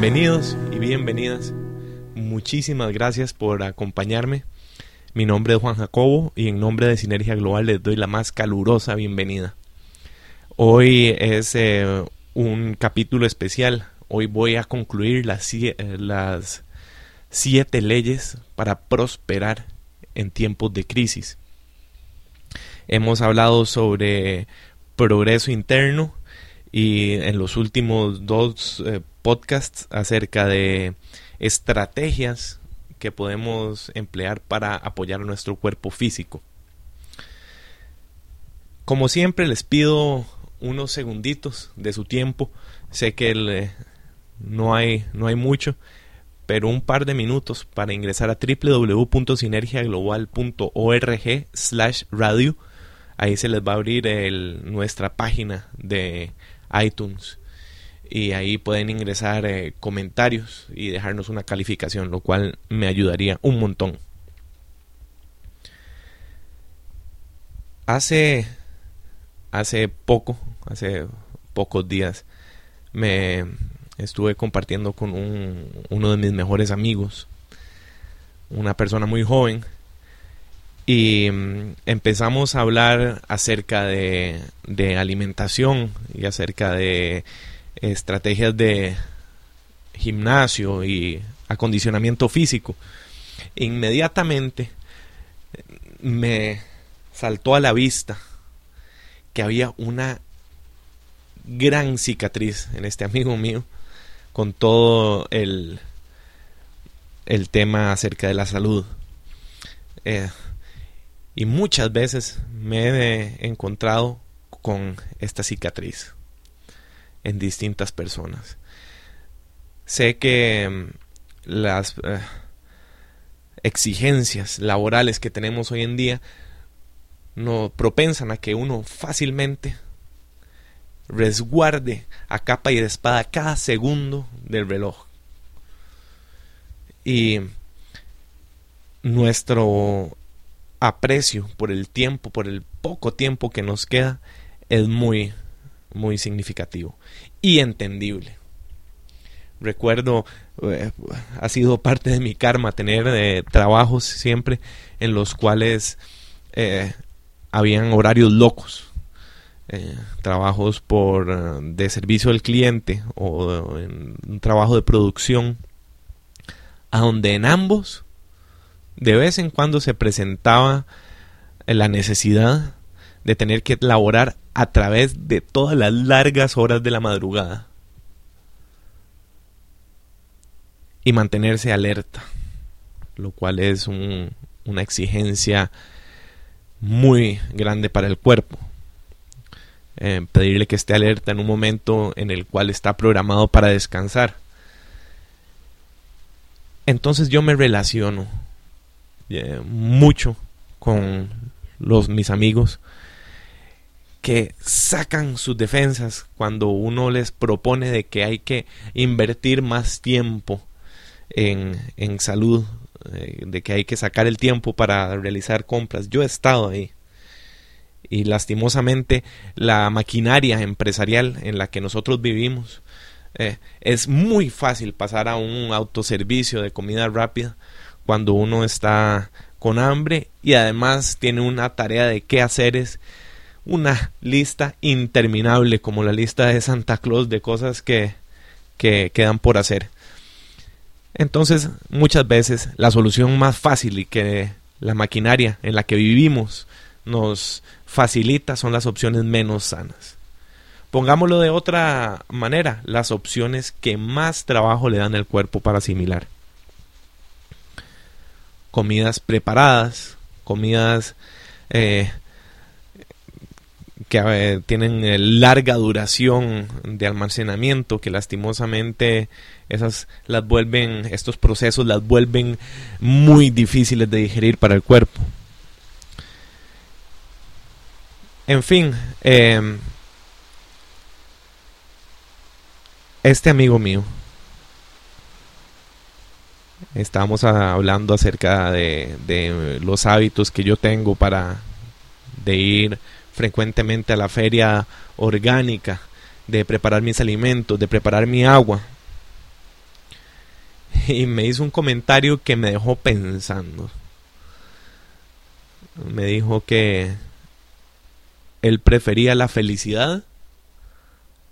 Bienvenidos y bienvenidas. Muchísimas gracias por acompañarme. Mi nombre es Juan Jacobo y en nombre de Sinergia Global les doy la más calurosa bienvenida. Hoy es eh, un capítulo especial. Hoy voy a concluir las, eh, las siete leyes para prosperar en tiempos de crisis. Hemos hablado sobre progreso interno y en los últimos dos eh, podcasts acerca de estrategias que podemos emplear para apoyar nuestro cuerpo físico. Como siempre les pido unos segunditos de su tiempo. Sé que eh, no, hay, no hay mucho, pero un par de minutos para ingresar a www.sinergiaglobal.org slash radio. Ahí se les va a abrir nuestra página de iTunes y ahí pueden ingresar eh, comentarios y dejarnos una calificación, lo cual me ayudaría un montón. Hace, hace poco, hace pocos días, me estuve compartiendo con uno de mis mejores amigos, una persona muy joven, y mm, empezamos a hablar acerca de, alimentación y acerca de estrategias de gimnasio y acondicionamiento físico. Inmediatamente me saltó a la vista que había una gran cicatriz en este amigo mío con todo el, el tema acerca de la salud. Eh, y muchas veces me he encontrado con esta cicatriz en distintas personas. Sé que mm, las eh, exigencias laborales que tenemos hoy en día no propensan a que uno fácilmente resguarde a capa y de espada cada segundo del reloj. Y nuestro aprecio por el tiempo, por el poco tiempo que nos queda, es muy, muy significativo y entendible. Recuerdo, eh, ha sido parte de mi karma tener eh, trabajos siempre en los cuales eh, habían horarios locos. trabajos por de servicio al cliente o en un trabajo de producción a donde en ambos de vez en cuando se presentaba la necesidad de tener que laborar a través de todas las largas horas de la madrugada y mantenerse alerta, lo cual es una exigencia muy grande para el cuerpo. Eh, pedirle que esté alerta en un momento en el cual está programado para descansar. Entonces yo me relaciono eh, mucho con los mis amigos que sacan sus defensas cuando uno les propone de que hay que invertir más tiempo en, en salud, eh, de que hay que sacar el tiempo para realizar compras. Yo he estado ahí y lastimosamente la maquinaria empresarial en la que nosotros vivimos eh, es muy fácil pasar a un autoservicio de comida rápida cuando uno está con hambre y además tiene una tarea de qué hacer es una lista interminable como la lista de Santa Claus de cosas que, que quedan por hacer. Entonces, muchas veces la solución más fácil y que la maquinaria en la que vivimos nos facilita son las opciones menos sanas. Pongámoslo de otra manera, las opciones que más trabajo le dan al cuerpo para asimilar. Comidas preparadas, comidas eh, que eh, tienen eh, larga duración de almacenamiento, que lastimosamente esas las vuelven, estos procesos las vuelven muy difíciles de digerir para el cuerpo. En fin, este amigo mío, estábamos hablando acerca de, de los hábitos que yo tengo para de ir frecuentemente a la feria orgánica, de preparar mis alimentos, de preparar mi agua. y me hizo un comentario que me dejó pensando. Me dijo que él prefería la felicidad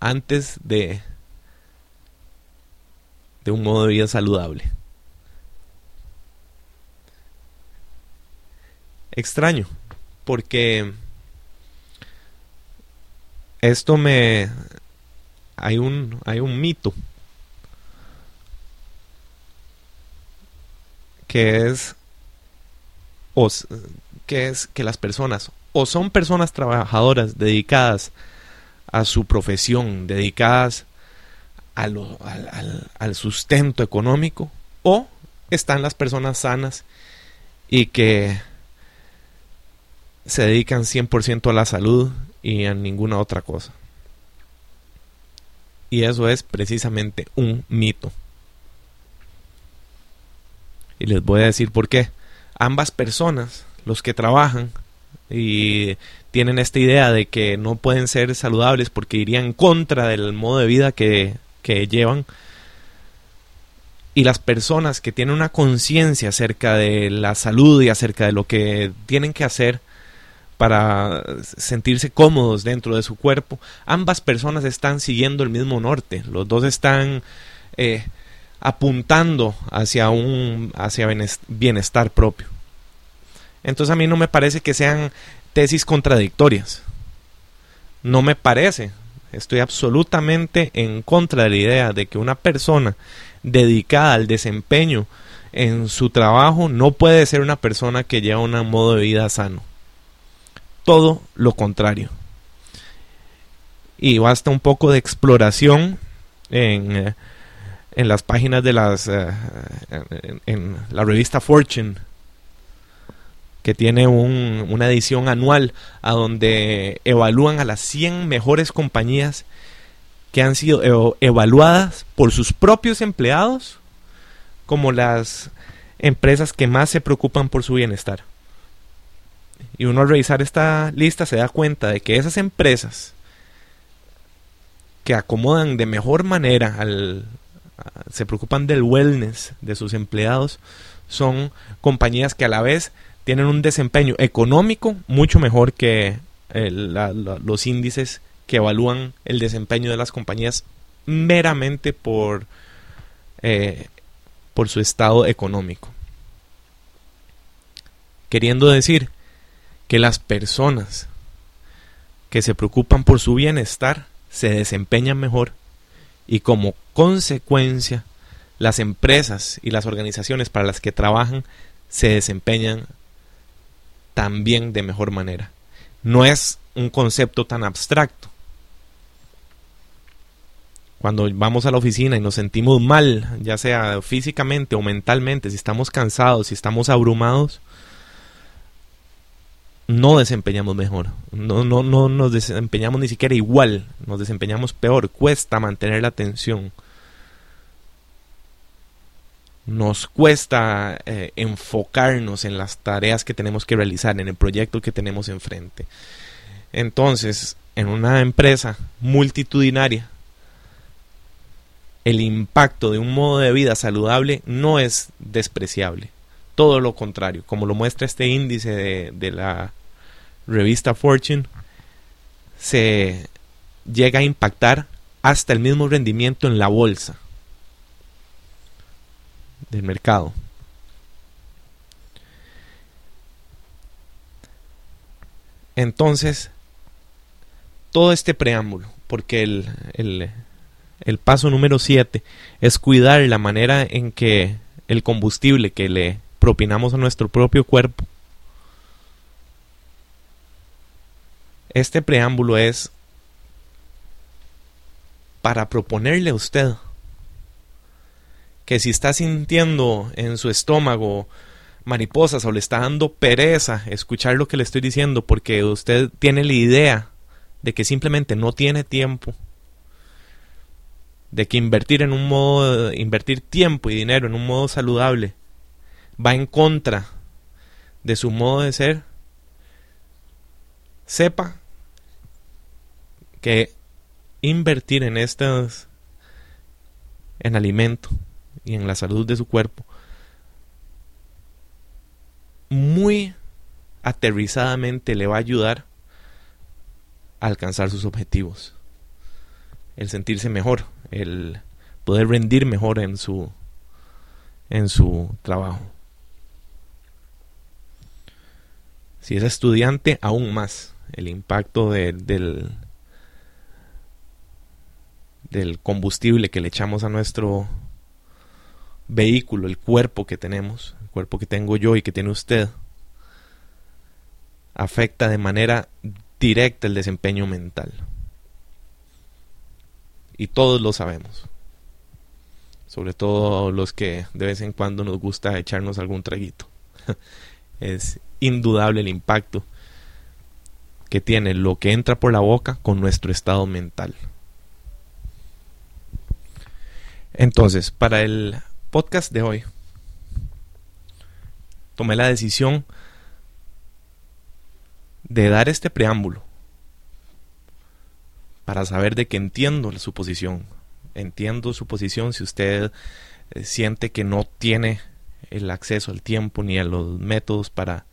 antes de, de un modo de vida saludable. Extraño, porque esto me... Hay un, hay un mito que es, que es que las personas o son personas trabajadoras dedicadas a su profesión, dedicadas al, sustento económico, o están las personas sanas y que se dedican 100% a la salud y a ninguna otra cosa. Y eso es precisamente un mito. Y les voy a decir por qué. Ambas personas, los que trabajan y tienen esta idea de que no pueden ser saludables porque irían en contra del modo de vida que, que llevan, y las personas que tienen una conciencia acerca de la salud y acerca de lo que tienen que hacer para sentirse cómodos dentro de su cuerpo, ambas personas están siguiendo el mismo norte, los dos están eh, apuntando hacia un hacia bienestar propio. Entonces a mí no me parece que sean tesis contradictorias. No me parece. Estoy absolutamente en contra de la idea de que una persona dedicada al desempeño en su trabajo no puede ser una persona que lleva un modo de vida sano. Todo lo contrario. Y basta un poco de exploración en eh, en las páginas de las eh, en, la revista Fortune que tiene una edición anual a donde evalúan a las 100 mejores compañías que han sido evaluadas por sus propios empleados como las empresas que más se preocupan por su bienestar. Y uno al revisar esta lista se da cuenta de que esas empresas que acomodan de mejor manera al, se preocupan del wellness de sus empleados son compañías que a la vez tienen un desempeño económico mucho mejor que eh, los índices que evalúan el desempeño de las compañías meramente por, eh, por su estado económico. Queriendo decir que las personas que se preocupan por su bienestar se desempeñan mejor y como consecuencia las empresas y las organizaciones para las que trabajan se desempeñan también de mejor manera. No es un concepto tan abstracto. Cuando vamos a la oficina y nos sentimos mal, ya sea físicamente o mentalmente, si estamos cansados, si estamos abrumados, no desempeñamos mejor. No, no, no nos desempeñamos ni siquiera igual, nos desempeñamos peor. Cuesta mantener la atención. Nos cuesta eh, enfocarnos en las tareas que tenemos que realizar, en el proyecto que tenemos enfrente. Entonces, en una empresa multitudinaria, el impacto de un modo de vida saludable no es despreciable. Todo lo contrario, como lo muestra este índice de, la revista Fortune, se llega a impactar hasta el mismo rendimiento en la bolsa del mercado. Entonces, todo este preámbulo, porque el, el, el paso número 7 es cuidar la manera en que el combustible que le propinamos a nuestro propio cuerpo. Este preámbulo es para proponerle a usted que si está sintiendo en su estómago mariposas o le está dando pereza escuchar lo que le estoy diciendo porque usted tiene la idea de que simplemente no tiene tiempo, de que invertir en un modo, invertir tiempo y dinero en un modo saludable va en contra de su modo de ser, sepa que invertir en estos, en alimento y en la salud de su cuerpo, muy aterrizadamente le va a ayudar a alcanzar sus objetivos. El sentirse mejor, el poder rendir mejor en su en su trabajo. Si es estudiante, aún más. El impacto del, del combustible que le echamos a nuestro vehículo, el cuerpo que tenemos, el cuerpo que tengo yo y que tiene usted, afecta de manera directa el desempeño mental. Y todos lo sabemos. Sobre todo los que de vez en cuando nos gusta echarnos algún traguito. es indudable el impacto que tiene lo que entra por la boca con nuestro estado mental. Entonces, para el podcast de hoy, tomé la decisión de dar este preámbulo para saber de que entiendo su posición. Entiendo su posición si usted eh, siente que no tiene el acceso al tiempo ni a los métodos para,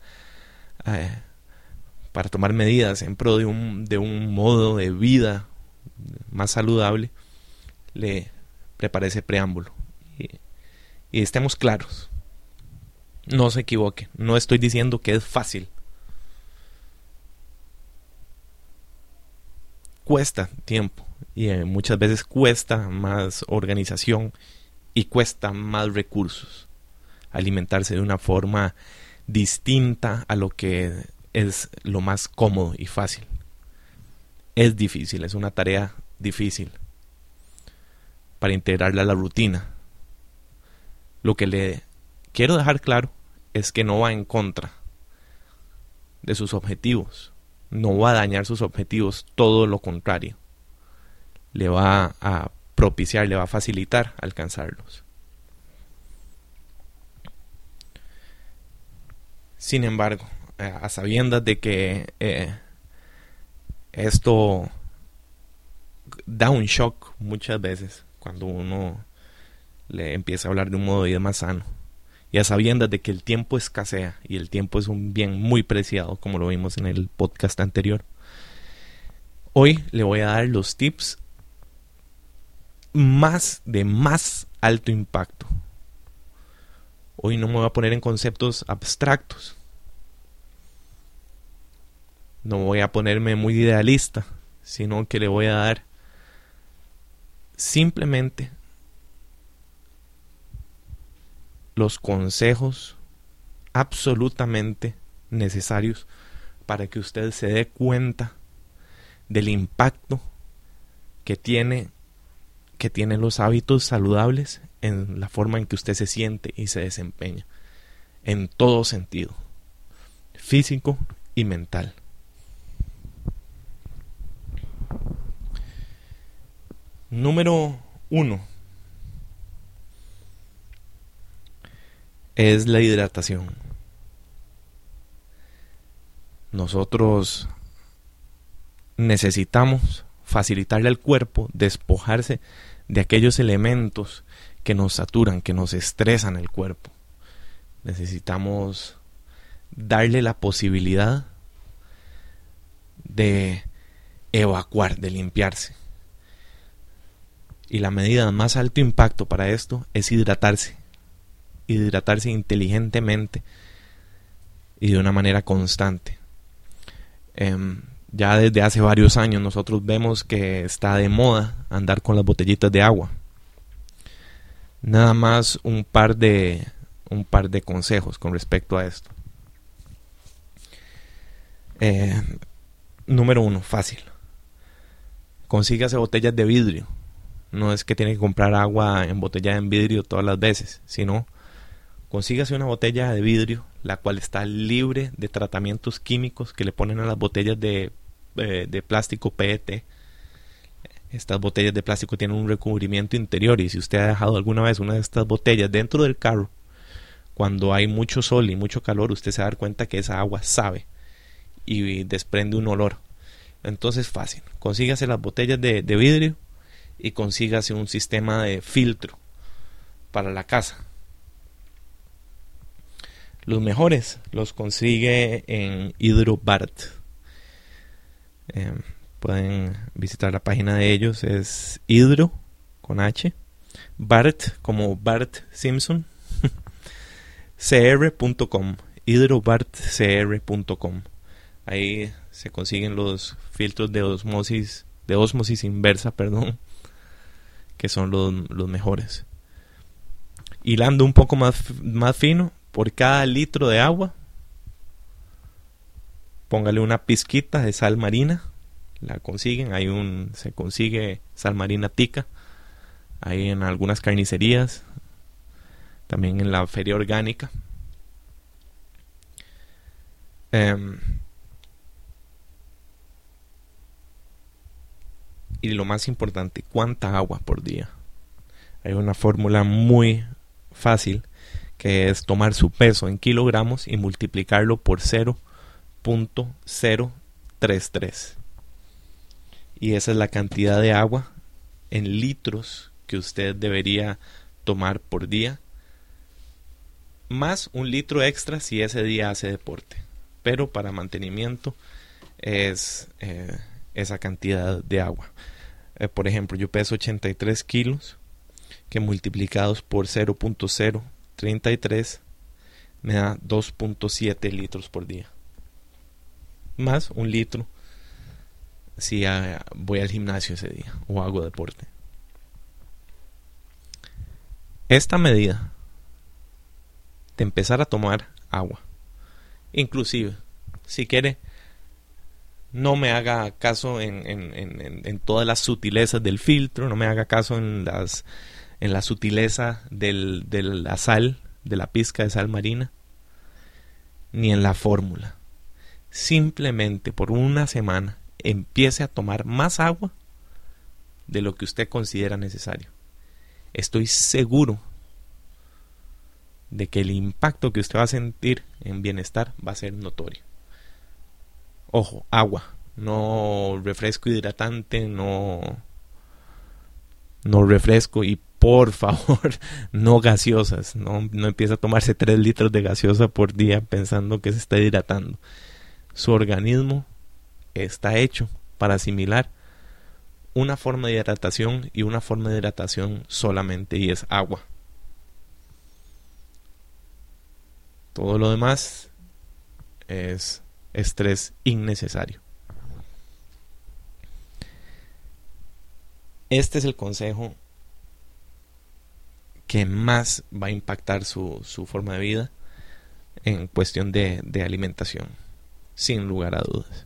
eh, para tomar medidas en pro de un, de un modo de vida más saludable, le preparé ese preámbulo. Y, y estemos claros. No se equivoque. No estoy diciendo que es fácil. Cuesta tiempo y eh, muchas veces cuesta más organización y cuesta más recursos alimentarse de una forma distinta a lo que es lo más cómodo y fácil. Es difícil, es una tarea difícil para integrarla a la rutina. Lo que le quiero dejar claro es que no va en contra de sus objetivos, no va a dañar sus objetivos, todo lo contrario, le va a propiciar, le va a facilitar alcanzarlos. Sin embargo, eh, a sabiendas de que eh, esto da un shock muchas veces cuando uno le empieza a hablar de un modo de vida más sano. Y a sabiendas de que el tiempo escasea y el tiempo es un bien muy preciado, como lo vimos en el podcast anterior. Hoy le voy a dar los tips más de más alto impacto Hoy no me voy a poner en conceptos abstractos. No voy a ponerme muy idealista, sino que le voy a dar simplemente los consejos absolutamente necesarios para que usted se dé cuenta del impacto que tiene que tienen los hábitos saludables en la forma en que usted se siente y se desempeña, en todo sentido, físico y mental. Número uno es la hidratación. Nosotros necesitamos facilitarle al cuerpo despojarse de aquellos elementos que nos saturan, que nos estresan el cuerpo. Necesitamos darle la posibilidad de evacuar, de limpiarse. Y la medida más alto impacto para esto es hidratarse. Hidratarse inteligentemente y de una manera constante. Em, ya desde hace varios años nosotros vemos que está de moda andar con las botellitas de agua. Nada más un par de un par de consejos con respecto a esto. Eh, número uno, fácil. Consígase botellas de vidrio. No es que tiene que comprar agua en botella en vidrio todas las veces, sino consígase una botella de vidrio, la cual está libre de tratamientos químicos que le ponen a las botellas de, eh, de plástico PET estas botellas de plástico tienen un recubrimiento interior y si usted ha dejado alguna vez una de estas botellas dentro del carro, cuando hay mucho sol y mucho calor, usted se va cuenta que esa agua sabe y desprende un olor. Entonces fácil, consígase las botellas de, vidrio y consígase un sistema de filtro para la casa. Los mejores los consigue en Hydrobart. Eh, pueden visitar la página de ellos, es Hydro con H, Bart como Bart Simpson, cr.com, hidrobartcr.com. Ahí se consiguen los filtros de osmosis, de osmosis inversa, perdón, que son los, los mejores. Hilando un poco más, más fino, por cada litro de agua, póngale una pizquita de sal marina. La consiguen, hay un, se consigue sal marina tica, ahí en algunas carnicerías, también en la feria orgánica. Em, y lo más importante, ¿cuánta agua por día? Hay una fórmula muy fácil que es tomar su peso en kilogramos y multiplicarlo por 0.033. Y esa es la cantidad de agua en litros que usted debería tomar por día. Más un litro extra si ese día hace deporte. Pero para mantenimiento es eh, esa cantidad de agua. Eh, por ejemplo, yo peso 83 kilos que multiplicados por 0.033 me da 2.7 litros por día. Más un litro si voy al gimnasio ese día o hago deporte. Esta medida de empezar a tomar agua, inclusive si quiere no me haga caso en, en, todas las sutilezas del filtro, no me haga caso en las en la sutileza del, de la sal, de la pizca de sal marina, ni en la fórmula. Simplemente por una semana empiece a tomar más agua de lo que usted considera necesario. Estoy seguro de que el impacto que usted va a sentir en bienestar va a ser notorio. Ojo, agua, no refresco hidratante, no no refresco y por favor, no gaseosas, no, no a tomarse 3 litros de gaseosa por día pensando que se está hidratando. Su organismo está hecho para asimilar una forma de hidratación y una forma de hidratación solamente y es agua. Todo lo demás es estrés innecesario. Este es el consejo que más va a impactar su, forma de vida en cuestión de, de alimentación, sin lugar a dudas.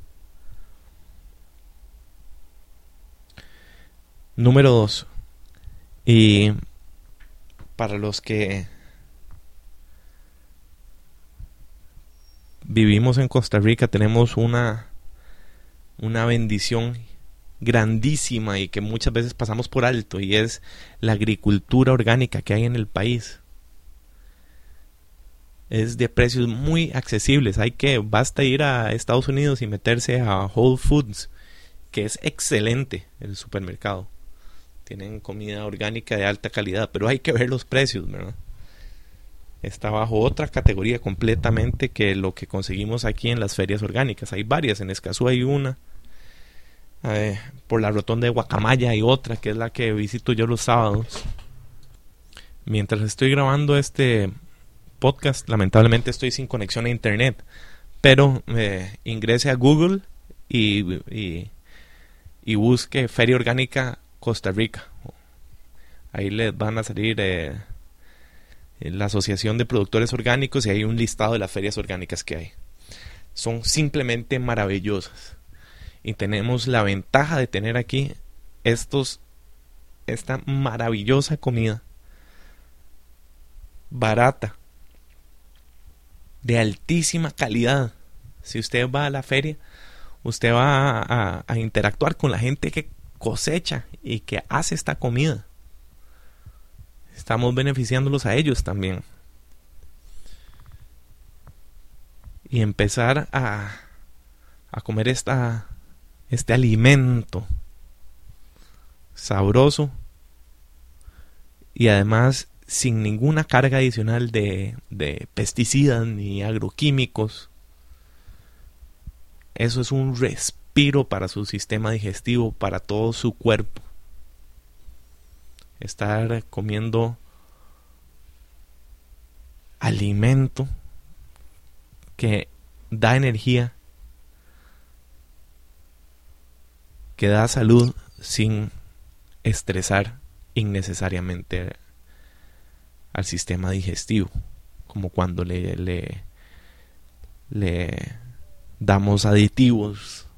Número dos. Y para los que vivimos en Costa Rica tenemos una, una bendición grandísima y que muchas veces pasamos por alto y es la agricultura orgánica que hay en el país. Es de precios muy accesibles. Hay que, basta ir a Estados Unidos y meterse a Whole Foods, que es excelente el supermercado. Tienen comida orgánica de alta calidad, pero hay que ver los precios, ¿verdad? está bajo otra categoría completamente que lo que conseguimos aquí en las ferias orgánicas. Hay varias, en Escazú hay una, por la rotonda de Guacamaya hay otra, que es la que visito yo los sábados. Mientras estoy grabando este podcast, lamentablemente estoy sin conexión a internet, pero eh, ingrese a Google y, y, y, busque Feria Orgánica Costa Rica. Ahí les van a salir... Eh, la Asociación de Productores Orgánicos y hay un listado de las ferias orgánicas que hay. Son simplemente maravillosas. Y tenemos la ventaja de tener aquí estos esta maravillosa comida barata de altísima calidad. Si usted va a la feria, usted va a interactuar con la gente que cosecha y que hace esta comida estamos beneficiándolos a ellos también. Y empezar a, a comer esta, este alimento sabroso y además sin ninguna carga adicional de, pesticidas ni agroquímicos. Eso es un para su sistema digestivo, para todo su cuerpo. Estar comiendo alimento que da energía, que da salud sin estresar innecesariamente al sistema digestivo, como cuando le, le, le damos aditivos,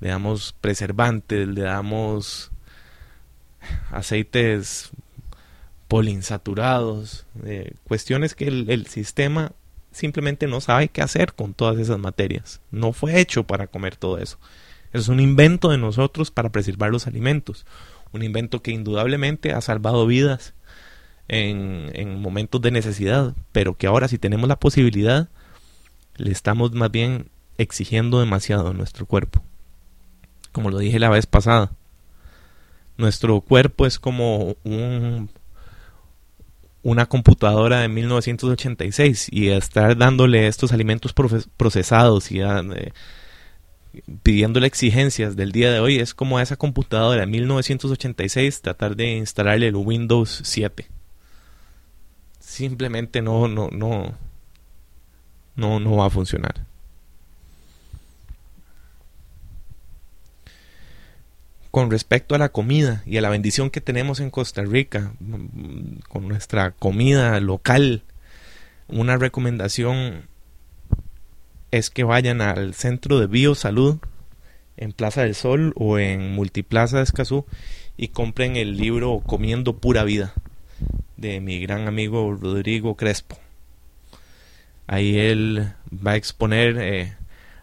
le damos preservantes, le damos aceites polinsaturados, eh, cuestiones que el, el, sistema simplemente no sabe qué hacer con todas esas materias. No fue hecho para comer todo eso. Es un invento de nosotros para preservar los alimentos. Un invento que indudablemente ha salvado vidas en, momentos de necesidad, pero que ahora si tenemos la posibilidad, le estamos más bien exigiendo demasiado a nuestro cuerpo. Como lo dije la vez pasada, nuestro cuerpo es como un, una computadora de 1986 y estar dándole estos alimentos procesados y eh, pidiéndole exigencias del día de hoy es como a esa computadora de 1986 tratar de instalarle el Windows 7 simplemente no, no, no, no, no va a funcionar. Con respecto a la comida y a la bendición que tenemos en Costa Rica, con nuestra comida local, una recomendación es que vayan al centro de biosalud en Plaza del Sol o en Multiplaza de Escazú y compren el libro Comiendo Pura Vida de mi gran amigo Rodrigo Crespo. Ahí él va a exponer eh,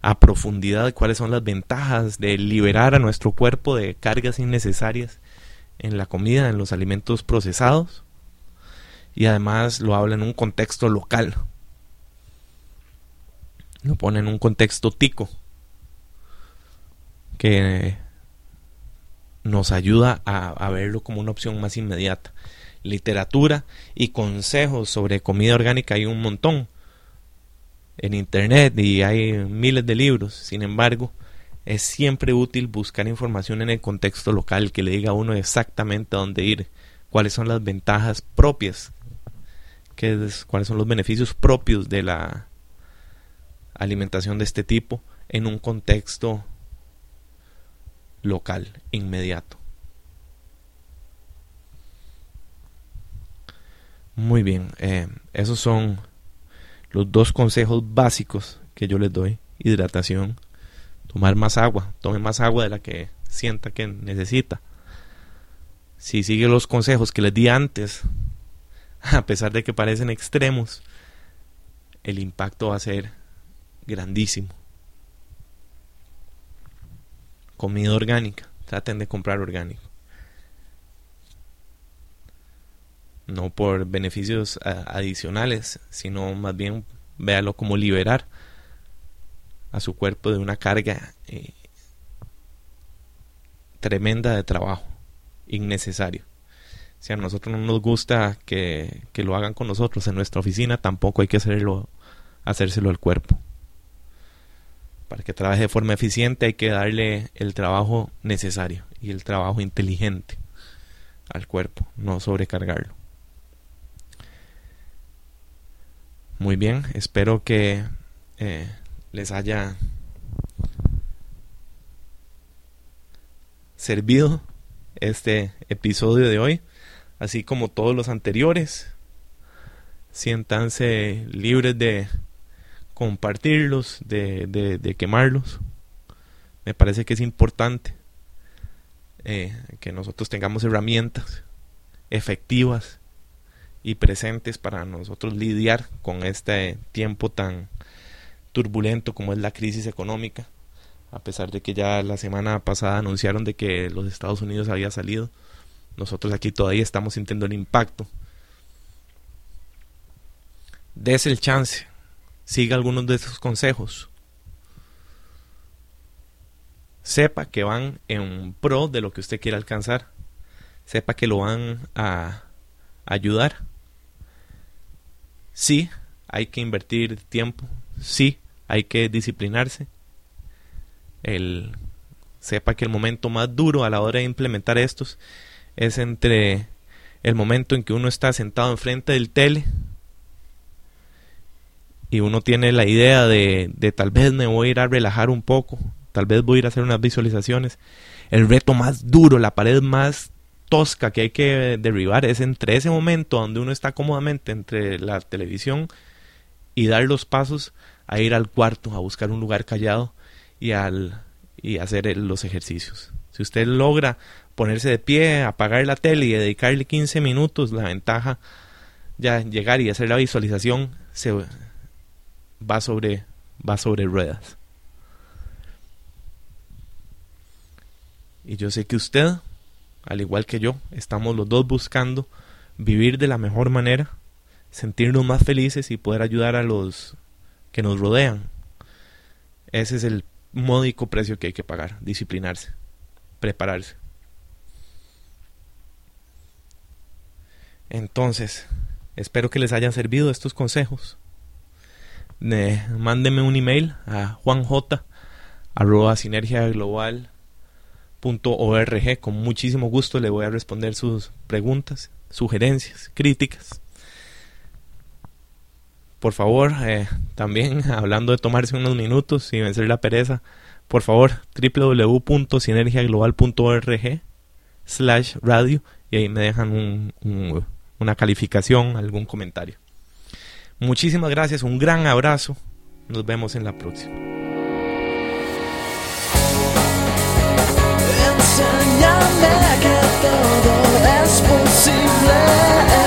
a profundidad cuáles son las ventajas de liberar a nuestro cuerpo de cargas innecesarias en la comida, en los alimentos procesados. Y además lo habla en un contexto local. Lo pone en un contexto tico. Que nos ayuda a verlo como una opción más inmediata literatura y consejos sobre comida orgánica hay un montón en internet y hay miles de libros. Sin embargo, es siempre útil buscar información en el contexto local que le diga a uno exactamente a dónde ir, cuáles son las ventajas propias, cuáles son los beneficios propios de la alimentación de este tipo en un contexto local inmediato. Muy bien, eh, esos son los dos consejos básicos que yo les doy. Hidratación, tomar más agua, tome más agua de la que sienta que necesita. Si sigue los consejos que les di antes, a pesar de que parecen extremos, el impacto va a ser grandísimo. Comida orgánica, traten de comprar orgánico. No por beneficios adicionales, sino más bien véalo como liberar a su cuerpo de una carga eh, tremenda de trabajo, innecesario. Si a nosotros no nos gusta que, que, lo hagan con nosotros en nuestra oficina, tampoco hay que hacerlo, hacérselo al cuerpo. Para que trabaje de forma eficiente hay que darle el trabajo necesario y el trabajo inteligente al cuerpo, no sobrecargarlo. Muy bien, espero que eh, les haya servido este episodio de hoy, así como todos los anteriores. Siéntanse libres de compartirlos, de, de, quemarlos. Me parece que es importante eh, que nosotros tengamos herramientas efectivas y presentes para nosotros lidiar con este tiempo tan turbulento como es la crisis económica, a pesar de que ya la semana pasada anunciaron de que los Estados Unidos había salido, nosotros aquí todavía estamos sintiendo el impacto. Des el chance, siga algunos de esos consejos. Sepa que van en pro de lo que usted quiere alcanzar. Sepa que lo van a ayudar. Sí, hay que invertir tiempo. Sí, hay que disciplinarse. El sepa que el momento más duro a la hora de implementar estos es entre el momento en que uno está sentado enfrente del tele y uno tiene la idea de, de tal vez me voy a ir a relajar un poco, tal vez voy a ir a hacer unas visualizaciones. El reto más duro, la pared más tosca que hay que derribar es entre ese momento donde uno está cómodamente entre la televisión y dar los pasos a ir al cuarto, a buscar un lugar callado y, al, y hacer los ejercicios. Si usted logra ponerse de pie, apagar la tele y dedicarle 15 minutos, la ventaja ya llegar y hacer la visualización se va sobre va sobre ruedas. Y yo sé que usted, al igual que yo, estamos los dos buscando vivir de la mejor manera, sentirnos más felices y poder ayudar a los que nos rodean. Ese es el módico precio que hay que pagar, disciplinarse, prepararse. Entonces, espero que les hayan servido estos consejos. mándeme un email a juanj arroba .org. Con muchísimo gusto le voy a responder sus preguntas, sugerencias, críticas. Por favor, eh, también hablando de tomarse unos minutos y vencer la pereza, por favor, www.sinergiaglobal.org slash radio y ahí me dejan una calificación, algún comentario. Muchísimas gracias, un gran abrazo. Nos vemos en la próxima. enséñame que todo es posible.